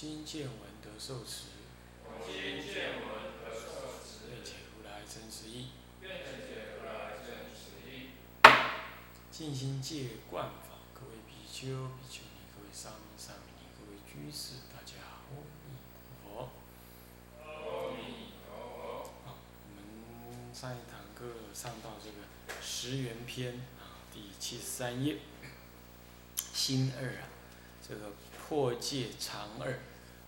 今见闻得受持，我今见闻得受持，愿解如来真实义。愿解如来真实义。尽心戒观法，各位比丘、比丘尼，各位沙弥、沙弥尼，各位居士，大家阿弥陀佛。阿弥陀佛。好，我们上一堂课上到这个十元篇啊，第七十三页，心二啊，这个破戒偿二，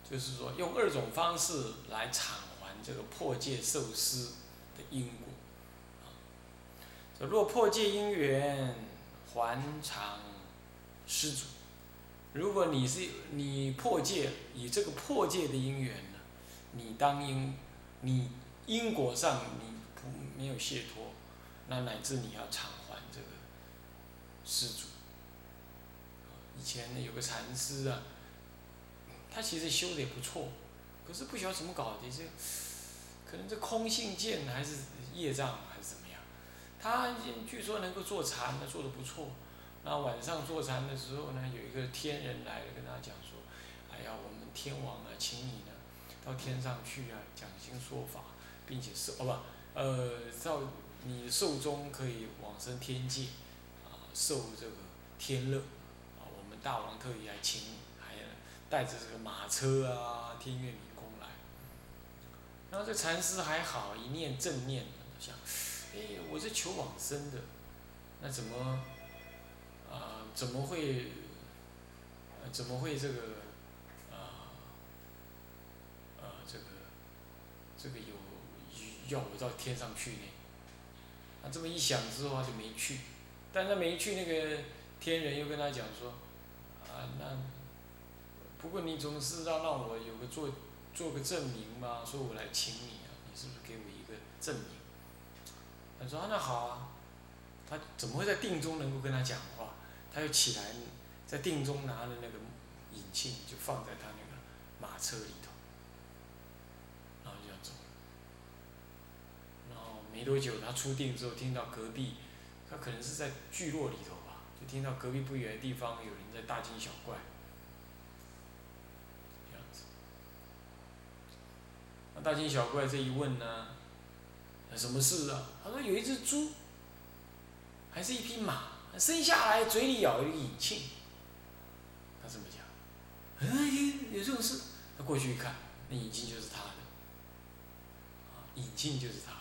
就是说用二种方式来偿还这个破戒受施的因果。啊，若破戒因缘还偿施主，如果你是你破戒，以这个破戒的因缘呢，你当因你因果上你不没有解脱，那乃至你要偿还这个施主。以前呢有个禅师啊，他其实修的也不错，可是不晓得怎么搞的，这可能这空性见还是业障还是怎么样，他据说能够坐禅呢，做的不错。那晚上坐禅的时候呢，有一个天人来了，跟他讲说：“哎呀，我们天王啊，请你呢到天上去啊，讲经说法，并且是哦不，呃，到你寿终可以往生天界，啊，受这个天乐，大王特意来请你，还带着这个马车啊，天乐迷宫来。然后这禅师还好，一念正念，想，哎，我是求往生的，那怎么？”啊，怎么会？怎么会这个？啊，呃，这个，这个有要我到天上去呢？他这么一想之后，他就没去。但他没去，那个天人又跟他讲说：“啊，那不过你总是要让我有个做做个证明嘛，说我来请你啊，你是不是给我一个证明？”他说：“那好啊。”他怎么会在定中能够跟他讲话？他又起来，在定中拿着那个引磬，就放在他那个马车里头，然后就要走。然后没多久，他出定之后，听到隔壁，他可能是在聚落里头，听到隔壁不远的地方有人在大惊小怪，这样子。那大惊小怪这一问呢，什么事啊？他说有一只猪，还是一匹马。生下来嘴里咬一个引磬，他这么讲，哎，有这种事？他过去一看，那引磬就是他的，啊，引磬就是他的。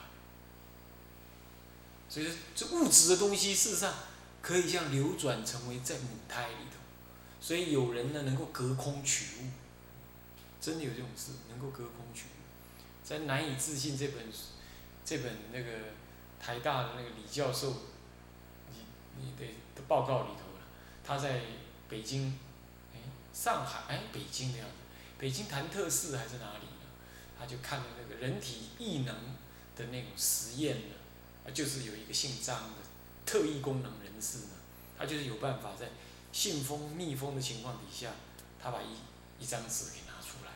所以说，这物质的东西，事实上可以这样流转成为在母胎里头。所以有人呢，能够隔空取物，真的有这种事，能够隔空取物。在《难以置信》这本这本那个台大的那个李教授。你的的报告里头了，他在北京，哎，上海，哎，北京的样子，北京潭柘寺还是哪里呢？他就看了那个人体异能的那种实验呢，就是有一个姓张的特异功能人士呢，他就是有办法在信封密封的情况底下，他把一一张纸给拿出来，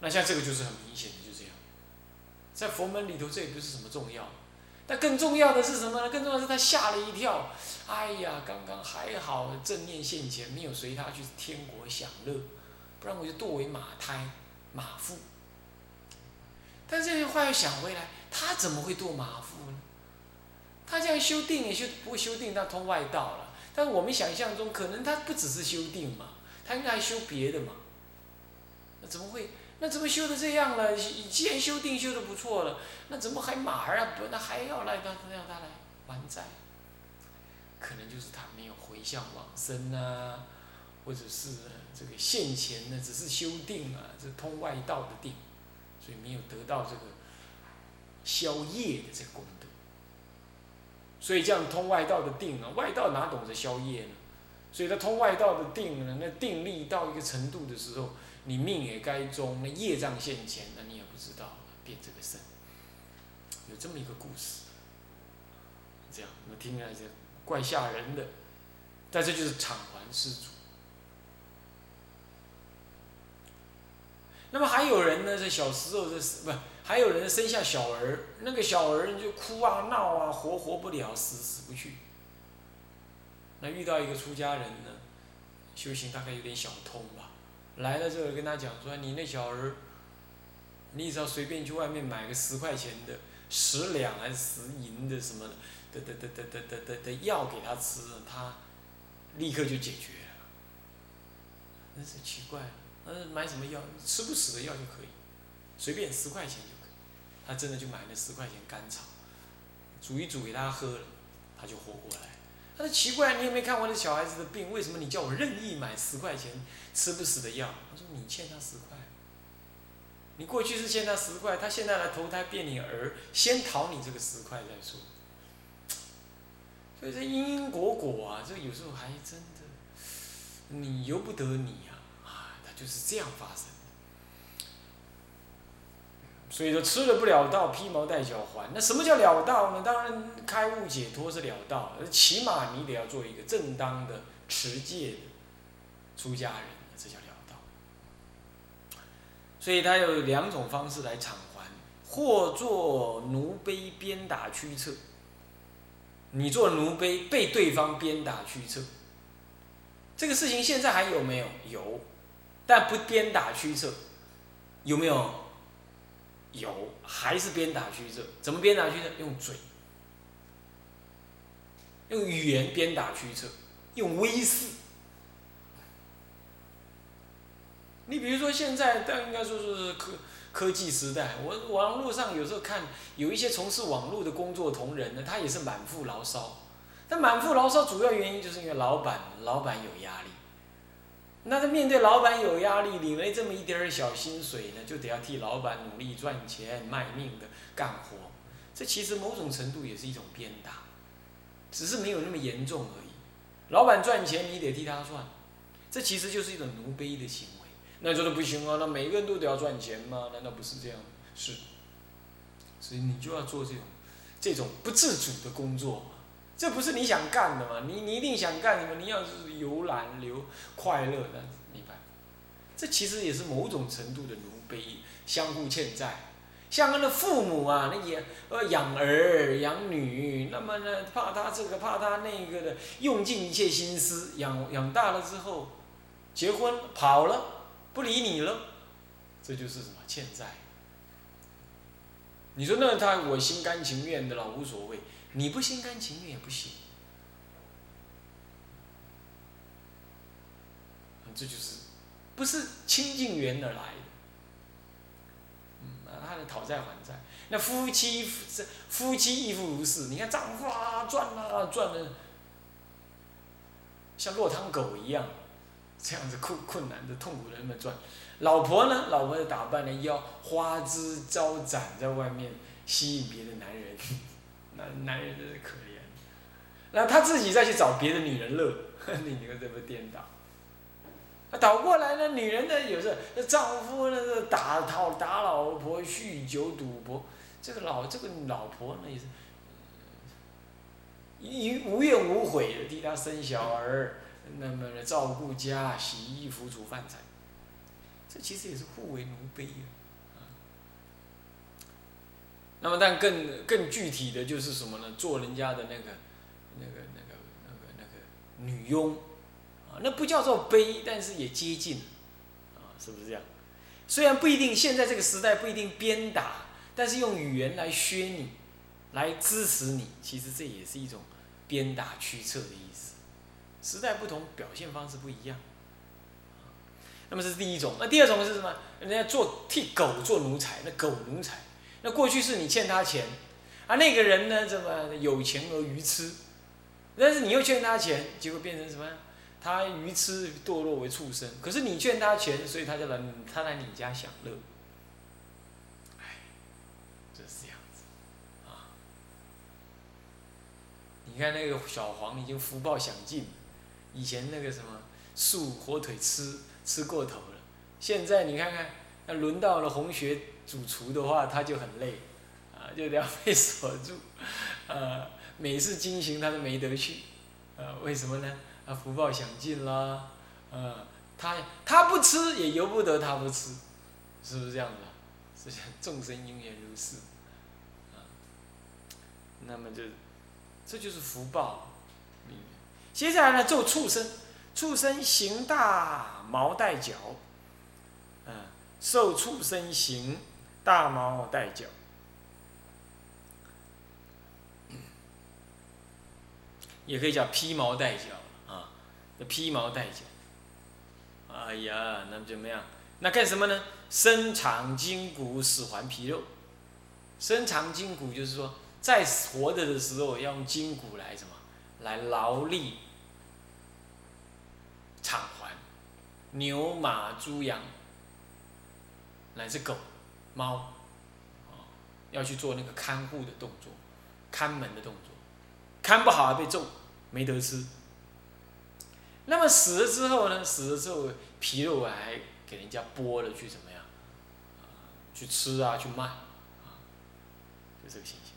那像这个就是很明显的就这样，在佛门里头这也不是什么重要。那更重要的是什么呢？更重要的是他吓了一跳，哎呀，刚刚还好正念现前，没有随他去天国享乐，不然我就堕为马胎、马腹。但这句话又想回来，他怎么会堕马腹呢？他这样修定也修不会修定，他通外道了。但是我们想象中，可能他不只是修定嘛，他应该还修别的嘛。那怎么会？那怎么修的这样了？既然修定修的不错了，那怎么还马儿啊？不，那还要来让让他来还债？可能就是他没有回向往生啊，或者是这个现前呢，只是修定啊，这通外道的定，所以没有得到这个消业的这个功德。所以这样通外道的定啊，外道哪懂得消业呢？所以他通外道的定呢，那定力到一个程度的时候，你命也该终，那业障现前，那你也不知道变这个身，有这么一个故事。这样，我听起来是怪吓人的，但这就是偿还施主。那么还有人呢，在小时候这是不，还有人生下小儿，那个小儿就哭啊闹啊，活活不了，死死不去。那遇到一个出家人呢，修行大概有点小通吧，来了之后跟他讲说：“你那小儿，你只要随便去外面买个十块钱的十两还是十银的什么的的的的的的的的药给他吃，他立刻就解决了。”那是奇怪，嗯，买什么药？吃不死的药就可以。随便十块钱就可以。他真的就买了十块钱甘草，煮一煮给他喝了，他就活过来。他说奇怪，你有没看我的小孩子的病？为什么你叫我任意买十块钱吃不死的药？他说你欠他十块，你过去是欠他十块，他现在来投胎变你儿，先讨你这个十块再说。所以这因因果果啊，这有时候还真的，你由不得你呀。就是这样发生，所以说吃了不了道，披毛戴脚还。那什么叫了道呢？当然开悟解脱是了道，起码你得要做一个正当的持戒的出家人，这叫了道。所以他有两种方式来偿还：或做奴婢鞭打驱策。你做奴婢被对方鞭打驱策，这个事情现在还有没有？有。但不鞭打驱策，有没有？有，还是鞭打驱策？怎么鞭打驱策？用嘴，用语言鞭打驱策，用威势。你比如说现在，但应该说是科科技时代，我网络上有时候看有一些从事网络的工作同仁呢，他也是满腹牢骚。但满腹牢骚主要原因就是因为老板，老板有压力。那他面对老板有压力，领了这么一点儿小薪水呢，就得要替老板努力赚钱、卖命的干活。这其实某种程度也是一种鞭打，只是没有那么严重而已。老板赚钱，你得替他赚，这其实就是一种奴婢的行为。那说的不行啊，那每个人都得要赚钱吗？难道不是这样？是。所以你就要做这种这种不自主的工作。这不是你想干的嘛？你你一定想干什么？你要是游览、留快乐，的，明白。这其实也是某种程度的奴婢，相互欠债。像他的父母啊，那也呃养儿养女，那么呢怕他这个怕他那个的，用尽一切心思养养大了之后，结婚跑了，不理你了，这就是什么欠债？你说那他我心甘情愿的了，无所谓。你不心甘情愿也不行，这就是不是清净缘而来的。嗯，他的讨债还债，那夫妻这夫妻亦复如是。你看丈夫啊赚啊赚的，像落汤狗一样，这样子困困难的痛苦的那么赚。老婆呢，老婆的打扮的要花枝招展，在外面吸引别的男人。男男人真是可怜，那他自己再去找别的女人乐，你你看这不颠倒？啊，倒过来呢，女人呢有时那丈夫那个打讨打老婆，酗酒赌博，这个老这个老婆呢也是，一无怨无悔的替他生小儿，那么呢照顾家，洗衣服煮饭菜，这其实也是互为奴婢啊。那么，但更更具体的就是什么呢？做人家的那个、那个、那个、那个、那个女佣，啊，那不叫做卑，但是也接近，啊，是不是这样？虽然不一定，现在这个时代不一定鞭打，但是用语言来削你，来支持你，其实这也是一种鞭打驱策的意思。时代不同，表现方式不一样。那么这是第一种，那第二种是什么？人家做替狗做奴才，那狗奴才。那过去是你欠他钱，啊，那个人呢，怎么有钱而愚痴？但是你又欠他钱，结果变成什么？他愚痴堕落为畜生。可是你欠他钱，所以他就来，他来你家享乐。哎，就是这样子，啊！你看那个小黄已经福报享尽，以前那个什么素火腿吃吃过头了，现在你看看，那轮到了红学主厨的话，他就很累，啊，就得要被锁住，呃，每次惊行他都没得去，呃，为什么呢？啊，福报享尽啦，呃，他他不吃也由不得他不吃，是不是这样子？是众生因缘如是，啊，那么就这就是福报。接下来呢，做畜生，畜生行大毛带角，嗯，受畜生行大毛带角，也可以叫披毛带角啊，披毛带角。哎呀，那怎么样？那干什么呢？伸长筋骨，使还皮肉。伸长筋骨就是说，在活着的时候要用筋骨来什么？来劳力偿还牛马猪羊乃至狗猫啊要去做那个看护的动作，看门的动作，看不好还被揍，没得吃。那么死了之后呢？死了之后皮肉还给人家剥了去怎么样？去吃啊，去卖啊，就这个形象。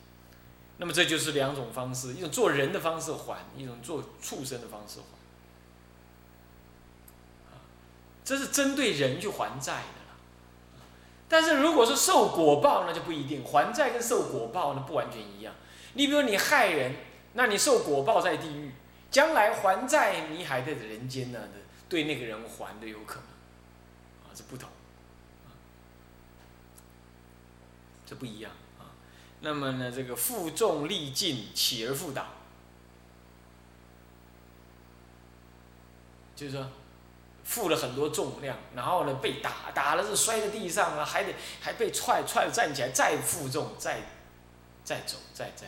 那么这就是两种方式：一种做人的方式还，一种做畜生的方式还。这是针对人去还债。但是如果是受果报，那就不一定。还债跟受果报那不完全一样。你比如你害人，那你受果报在地狱，将来还债你还在人间呢，对那个人还的有可能，啊，这不同，这不一样啊。那么呢，这个负重力尽，起而复倒，就是说。负了很多重量，然后呢被打，打了是摔在地上了，还得还被踹踹站起来，再负重，再再走，再再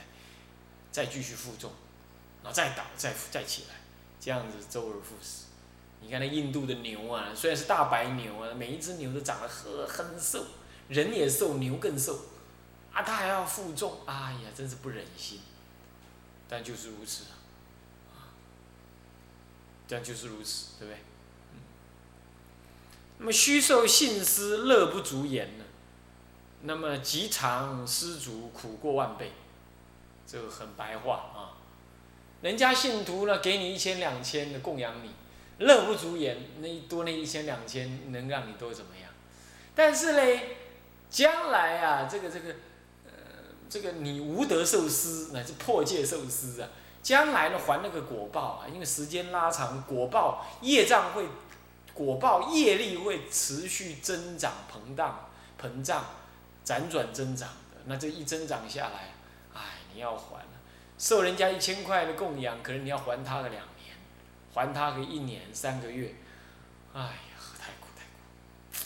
再继续负重，然后再倒，再再起来，这样子周而复始。你看那印度的牛啊，虽然是大白牛啊，每一只牛都长得很很瘦，人也瘦，牛更瘦，啊，它还要负重，哎呀，真是不忍心。但就是如此啊，但就是如此，对不对？那么虚受信施，乐不足言呢。那么极长施足，苦过万倍。这个很白话啊。人家信徒呢，给你一千两千的供养你，乐不足言。那多那一千两千，能让你多怎么样？但是嘞，将来啊，这个这个，呃，这个你无德受施，乃至破戒受施啊，将来呢还那个果报啊，因为时间拉长，果报业障会。果报业力会持续增长、膨胀、膨胀、辗转增长的。那这一增长下来，哎，你要还。受人家一千块的供养，可能你要还他个两年，还他个一年、三个月。哎呀，太苦太苦。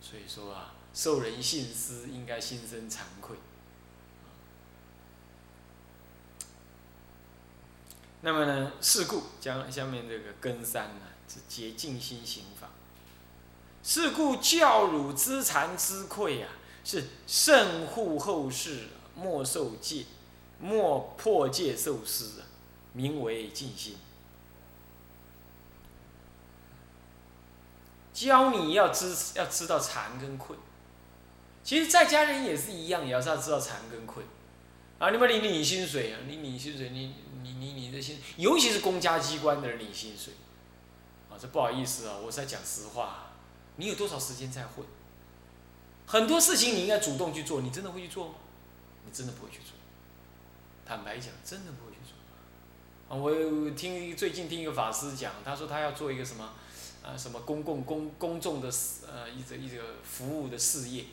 所以说啊，受人信施，应该心生惭愧。那么呢？是故将下面这个根三呢，是洁净心行法。是故教汝知惭知愧啊，是慎护后世，莫受戒，莫破戒受施啊，名为净心。教你要知要知道惭跟愧，其实在家人也是一样，也要知道知道惭跟愧。啊，你们领领薪水啊，你领薪水你。你你你的薪，尤其是公家机关的人领薪水，啊，这不好意思啊，我是在讲实话。你有多少时间在混？很多事情你应该主动去做，你真的会去做吗？你真的不会去做。坦白讲，真的不会去做。啊，我听最近听一个法师讲，他说他要做一个什么，啊，什么公共公公众的呃一个一个服务的事业，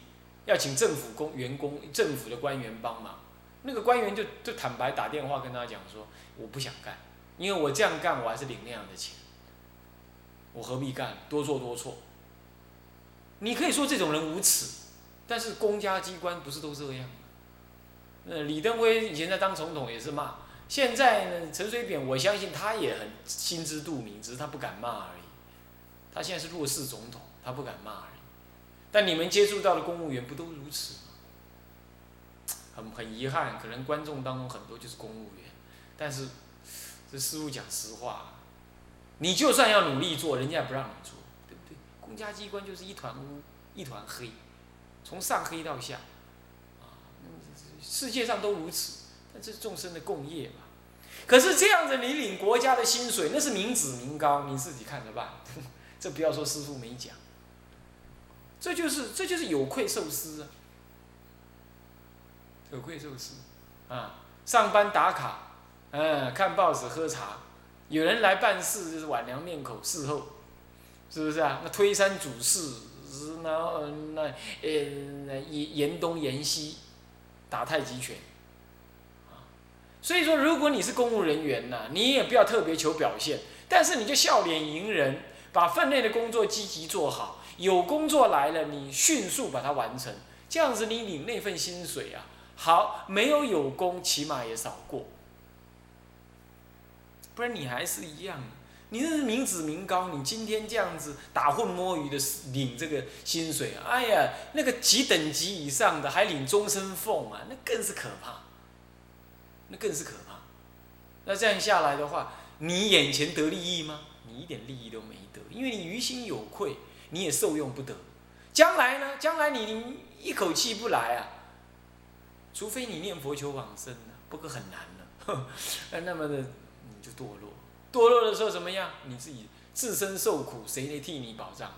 要请政府工员工、政府的官员帮忙。那个官员就就坦白打电话跟他讲说，我不想干，因为我这样干我还是领那样的钱，我何必干？多做多错。你可以说这种人无耻，但是公家机关不是都这样吗？那李登辉以前在当总统也是骂，现在呢陈水扁，我相信他也很心知肚明，只是他不敢骂而已。他现在是弱势总统，他不敢骂而已。但你们接触到的公务员不都如此？很很遗憾，可能观众当中很多就是公务员，但是这师傅讲实话，你就算要努力做，人家也不让你做，对不对？公家机关就是一团乌，一团黑，从上黑到下，啊，世界上都如此，但这是众生的共业嘛。可是这样子，你领国家的薪水，那是民脂民膏，你自己看着办。这不要说师傅没讲，这就是这就是有愧受师啊，可贵受师，啊，上班打卡，嗯，看报纸喝茶，有人来办事就是晚凉面口伺候，是不是啊？那推三阻四，然后那呃严严东严西，打太极拳。啊所以说，如果你是公务人员呐，你也不要特别求表现，但是你就笑脸迎人，把分内的工作积极做好。有工作来了，你迅速把它完成，这样子你领那份薪水啊，好，没有有功，起码也少过。不然你还是一样，你这是民脂民膏，你今天这样子打混摸鱼的领这个薪水，哎呀，那个几等级以上的还领终身俸啊，那更是可怕。那更是可怕。那这样下来的话，你眼前得利益吗？你一点利益都没得，因为你于心有愧，你也受用不得。将来呢？将来你一口气不来啊？除非你念佛求往生了，不过很难了。那么的你就堕落，堕落的时候怎么样？你自己自身受苦，谁来替你保障？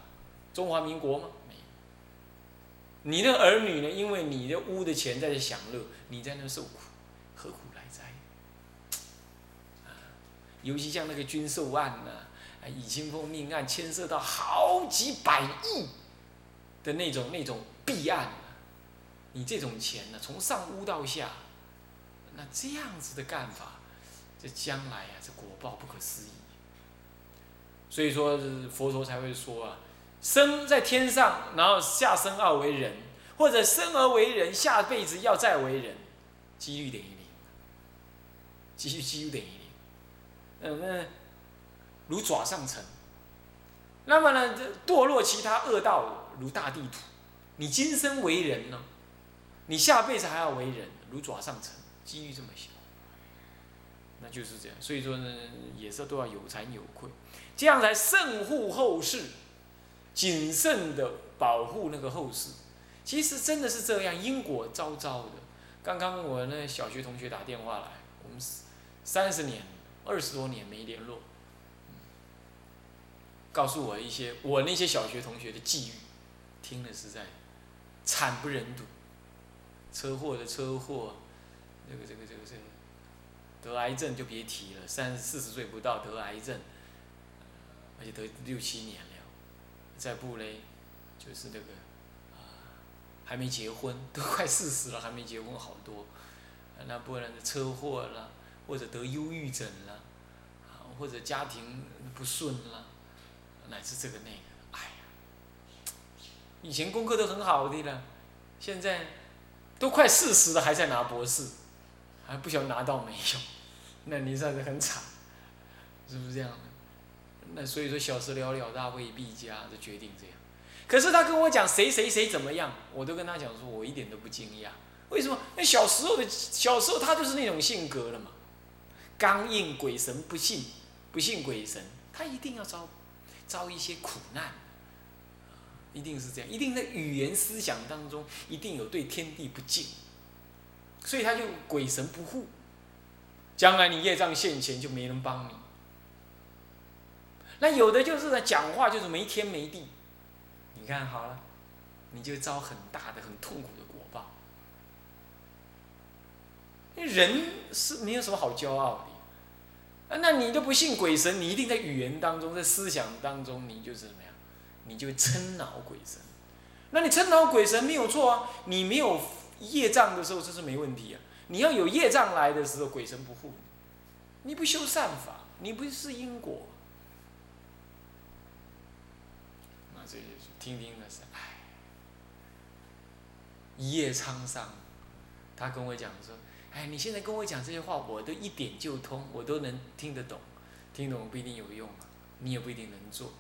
中华民国吗？没有。你的儿女呢？因为你的屋的钱在享乐，你在那受苦，何苦来哉？尤其像那个军售案呢，啊，以清风命案牵涉到好几百亿的那种那种弊案，你这种钱呢，从上污到下，那这样子的干法，这将来啊，这果报不可思议。所以说佛陀才会说啊，生在天上，然后下生而为人，或者生而为人，下辈子要再为人，几率等于零，几率几率等于零。嗯，那如爪上尘。那么呢，这堕落其他恶道如大地土。你今生为人呢，你下辈子还要为人，如爪上尘，机遇这么小，那就是这样。所以说呢，也是都要有惭有愧，这样才慎护后世，谨慎的保护那个后世。其实真的是这样，因果昭昭的。刚刚我那小学同学打电话来，我们三十年。二十多年没联络，告诉我一些我那些小学同学的际遇，听了实在惨不忍睹。车祸的车祸，这个这个这个这个，得癌症就别提了，三四十岁不到得癌症，而且得六七年了。再不嘞，就是那个啊，还没结婚，都快四十了还没结婚，好多。那不然车祸了。或者得忧郁症了，或者家庭不顺了，乃至这个那个，哎呀，以前功课都很好的了，现在都快四十了还在拿博士，还不晓得拿到没有，那你算是很惨，是不是这样？那所以说小事了了，大未必佳，就决定这样。可是他跟我讲谁谁谁怎么样，我都跟他讲说，我一点都不惊讶。为什么？那小时候的小时候他就是那种性格了嘛。刚硬鬼神不信，不信鬼神，他一定要遭遭一些苦难，一定是这样，一定在语言思想当中一定有对天地不敬，所以他就鬼神不护，将来你业障现前就没人帮你。那有的就是呢，讲话就是没天没地，你看好了，你就遭很大的很痛苦的果报。人是没有什么好骄傲的。那你都不信鬼神，你一定在语言当中，在思想当中，你就是怎么样？你就会称恼鬼神。那你称恼鬼神没有错啊，你没有业障的时候，这是没问题啊。你要有业障来的时候，鬼神不护你，你不修善法，你不是因果。那这就是听听的是，唉，一夜沧桑。他跟我讲说。哎，你现在跟我讲这些话，我都一点就通，我都能听得懂，听懂不一定有用啊，你也不一定能做，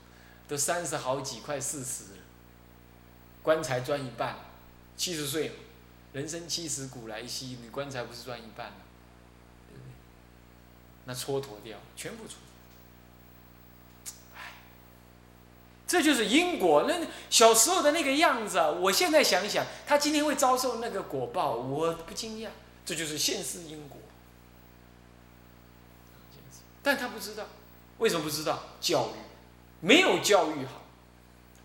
都三十好几，快四十了，棺材赚一半，七十岁，人生七十古来稀，你棺材不是赚一半对不对？那蹉跎掉，全部蹉跎。这就是因果。那小时候的那个样子，我现在想想，他今天会遭受那个果报，我不惊讶。这就是现世因果。但他不知道，为什么不知道？教育没有教育好。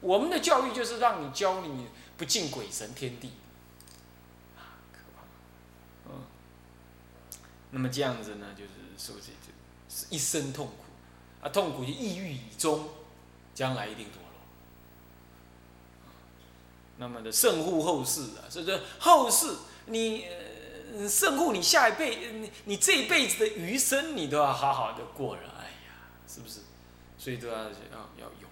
我们的教育就是让你教你不敬鬼神天地。啊，可怕。嗯。那么这样子呢，就是受这这是一生痛苦，啊，痛苦就抑郁以终。将来一定堕落。那么的慎护后世啊，所以说后世你慎护你下一辈，你你这一辈子的余生，你都要好好的过了。哎呀，是不是？所以都要要要用。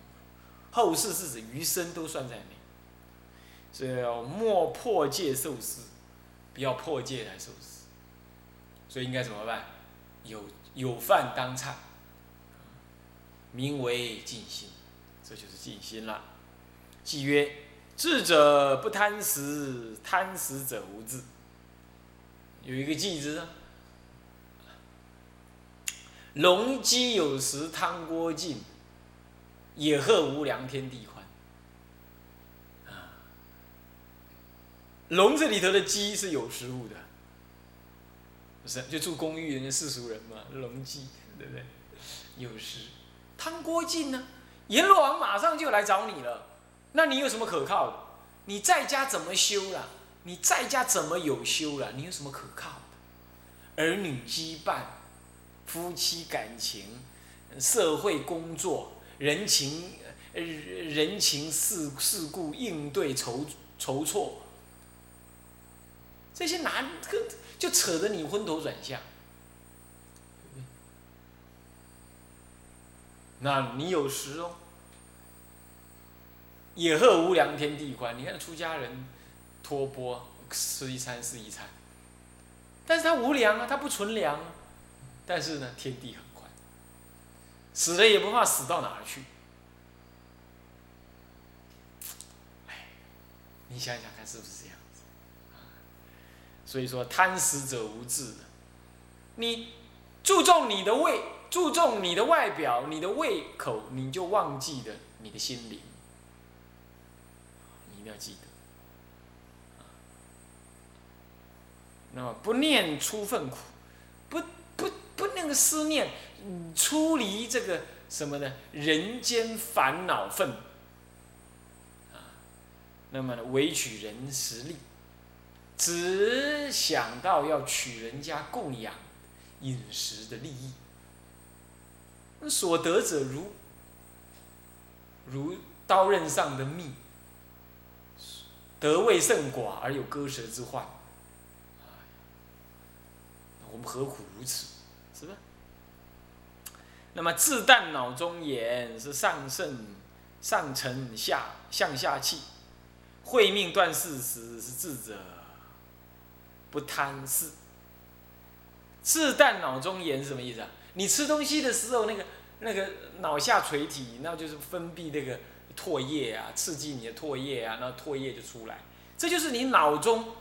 后世是指余生都算在内，所以要莫破戒受施，不要破戒来受施。所以应该怎么办？有有饭当菜，名为尽心。这就是静心了。即曰：智者不贪食，贪食者无智。有一个偈子啊：龙鸡有时汤锅尽，野鹤无粮天地宽。啊，笼子里头的鸡是有食物的，不是就住公寓人家世俗人嘛，笼鸡对不对？有食，汤锅尽呢？阎罗王马上就来找你了，那你有什么可靠的？你在家怎么修了？你在家怎么有修了？你有什么可靠的？儿女羁绊、夫妻感情、社会工作、人情、人情世事故应对筹筹措，这些难，就扯得你昏头转向。那你有时哦，野鹤无粮，天地宽。你看出家人托钵吃一餐是一餐，但是他无粮啊，他不存粮啊。但是呢，天地很宽，死了也不怕死到哪儿去。哎，你想想看是不是这样子？所以说贪食者无智的，你注重你的胃。注重你的外表，你的胃口，你就忘记了你的心灵。你一定要记得。那么不念出愤苦，那个思念，嗯出离这个什么呢？人间烦恼愤。啊，那么呢，委取人实力，只想到要取人家供养饮食的利益。所得者如如刀刃上的蜜，得味甚寡而有割舌之患。我们何苦如此？是吧？那么自淡脑中眼是上圣上沉下向下气，会命断事时是智者不贪事。自淡脑中眼是什么意思啊？你吃东西的时候，那个那个脑下垂体，那就是分泌那个唾液啊，刺激你的唾液啊，那唾液就出来，这就是你脑中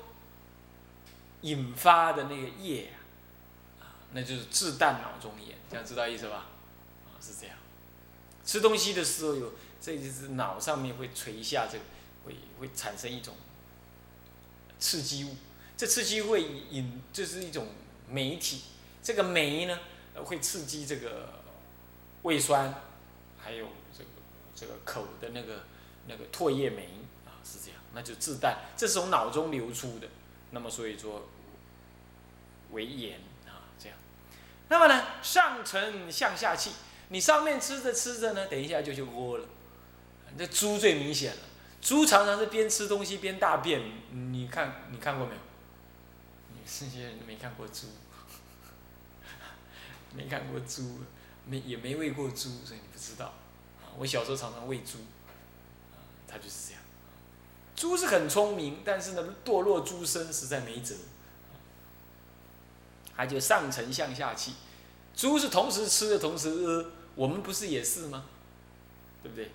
引发的那个液啊，那就是自淡脑中炎，这样知道意思吧？啊，是这样。吃东西的时候有，这就是脑上面会垂下这个，会会产生一种刺激物，这刺激会引，这是一种酶体，这个酶呢？会刺激这个胃酸，还有这个这个口的那个那个唾液酶啊，是这样，那就自淡，这是从脑中流出的，那么所以说为炎，那么呢，上承向下气，你上面吃着吃着呢，等一下就就屙了。这猪最明显了，猪常常是边吃东西边大便，你看你看过没有？你们这些人都没看过猪。没看过猪，没也没喂过猪，所以你不知道。我小时候常常喂猪，啊，它就是这样。猪是很聪明，但是呢，堕落猪身实在没辙。它就上承向下气，猪是同时吃的同时，我们不是也是吗？对不对？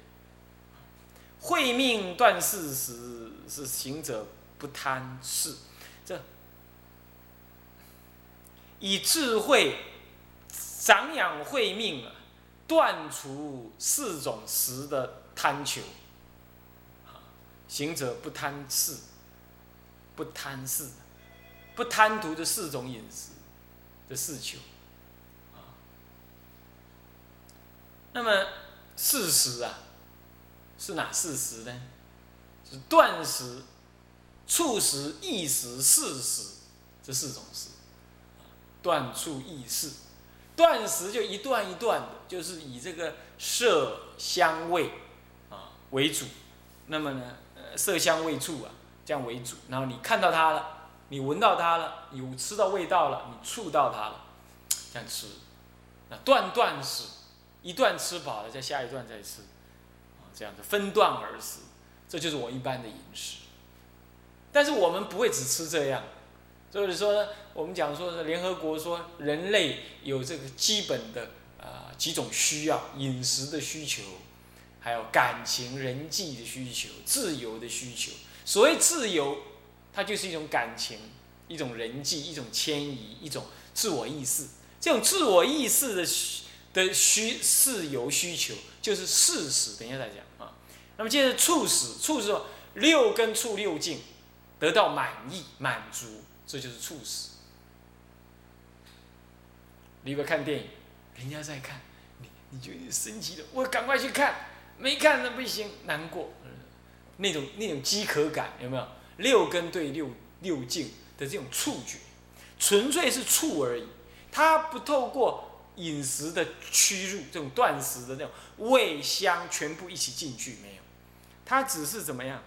会命断事时，是行者不贪事，这以智慧。长养慧命啊，断除四种食的贪求。行者不贪事，不贪事，不贪图这四种饮食的四求。那么四食啊，是哪四食呢？是断食、触食、意食、四食这四种食。断触意事，断食就一段一段的，就是以这个色香味啊为主。那么呢，呃，色香味触啊这样为主。然后你看到它了，你闻到它了，你吃到味道了，你触到它了，这样吃。那断断食，一段吃饱了，再下一段再吃，啊，这样的分段而食，这就是我一般的饮食。但是我们不会只吃这样。所以说，我们讲说，联合国说人类有这个基本的啊几种需要，饮食的需求，还有感情、人际的需求，自由的需求。所谓自由，它就是一种感情，一种人际，一种迁移，一种自我意识。这种自我意识的的需是由需求，就是事实。等一下再讲啊。那么接着促使，促使六根触六境得到满意满足。这就是促使。你不看电影，人家在看，你你就生气了，我赶快去看，没看那不行，难过，那种那种饥渴感有没有？六根对六六境的这种触觉，纯粹是触而已，它不透过饮食的驱入，这种断食的那种味香全部一起进去没有？它只是怎么样？